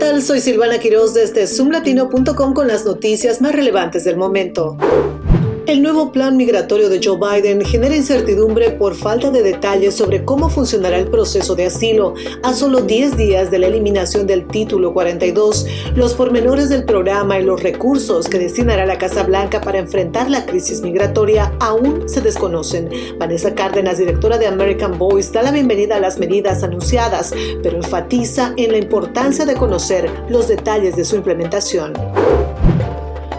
tal? Soy Silvana Quiroz desde zoomlatino.com con las noticias más relevantes del momento. El nuevo plan migratorio de Joe Biden genera incertidumbre por falta de detalles sobre cómo funcionará el proceso de asilo. A solo 10 días de la eliminación del título 42, los pormenores del programa y los recursos que destinará la Casa Blanca para enfrentar la crisis migratoria aún se desconocen. Vanessa Cárdenas, directora de American Voice, da la bienvenida a las medidas anunciadas, pero enfatiza en la importancia de conocer los detalles de su implementación.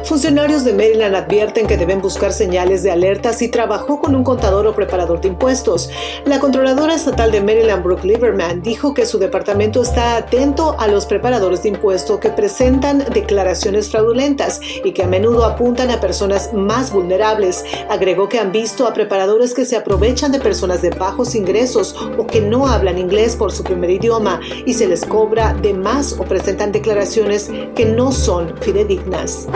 Funcionarios de Maryland advierten que deben buscar señales de alerta si trabajó con un contador o preparador de impuestos. La controladora estatal de Maryland, Brooke Lieberman, dijo que su departamento está atento a los preparadores de impuestos que presentan declaraciones fraudulentas y que a menudo apuntan a personas más vulnerables. Agregó que han visto a preparadores que se aprovechan de personas de bajos ingresos o que no hablan inglés por su primer idioma y se les cobra de más o presentan declaraciones que no son fidedignas.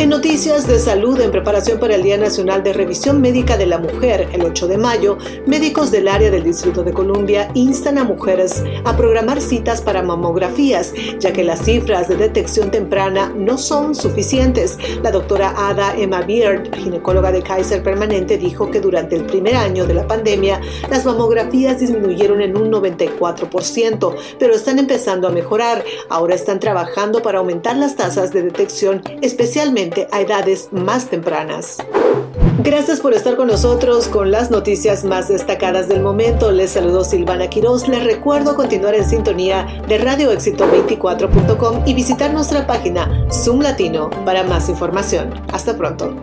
En noticias de salud, en preparación para el Día Nacional de Revisión Médica de la Mujer, el 8 de mayo, médicos del área del Distrito de Columbia instan a mujeres a programar citas para mamografías, ya que las cifras de detección temprana no son suficientes. La doctora Ada Emma Beard, ginecóloga de Kaiser Permanente, dijo que durante el primer año de la pandemia las mamografías disminuyeron en un 94%, pero están empezando a mejorar. Ahora están trabajando para aumentar las tasas de detección, especialmente a edades más tempranas. Gracias por estar con nosotros con las noticias más destacadas del momento. Les saludo Silvana Quiroz. Les recuerdo continuar en sintonía de radioéxito24.com y visitar nuestra página Zoom Latino para más información. Hasta pronto.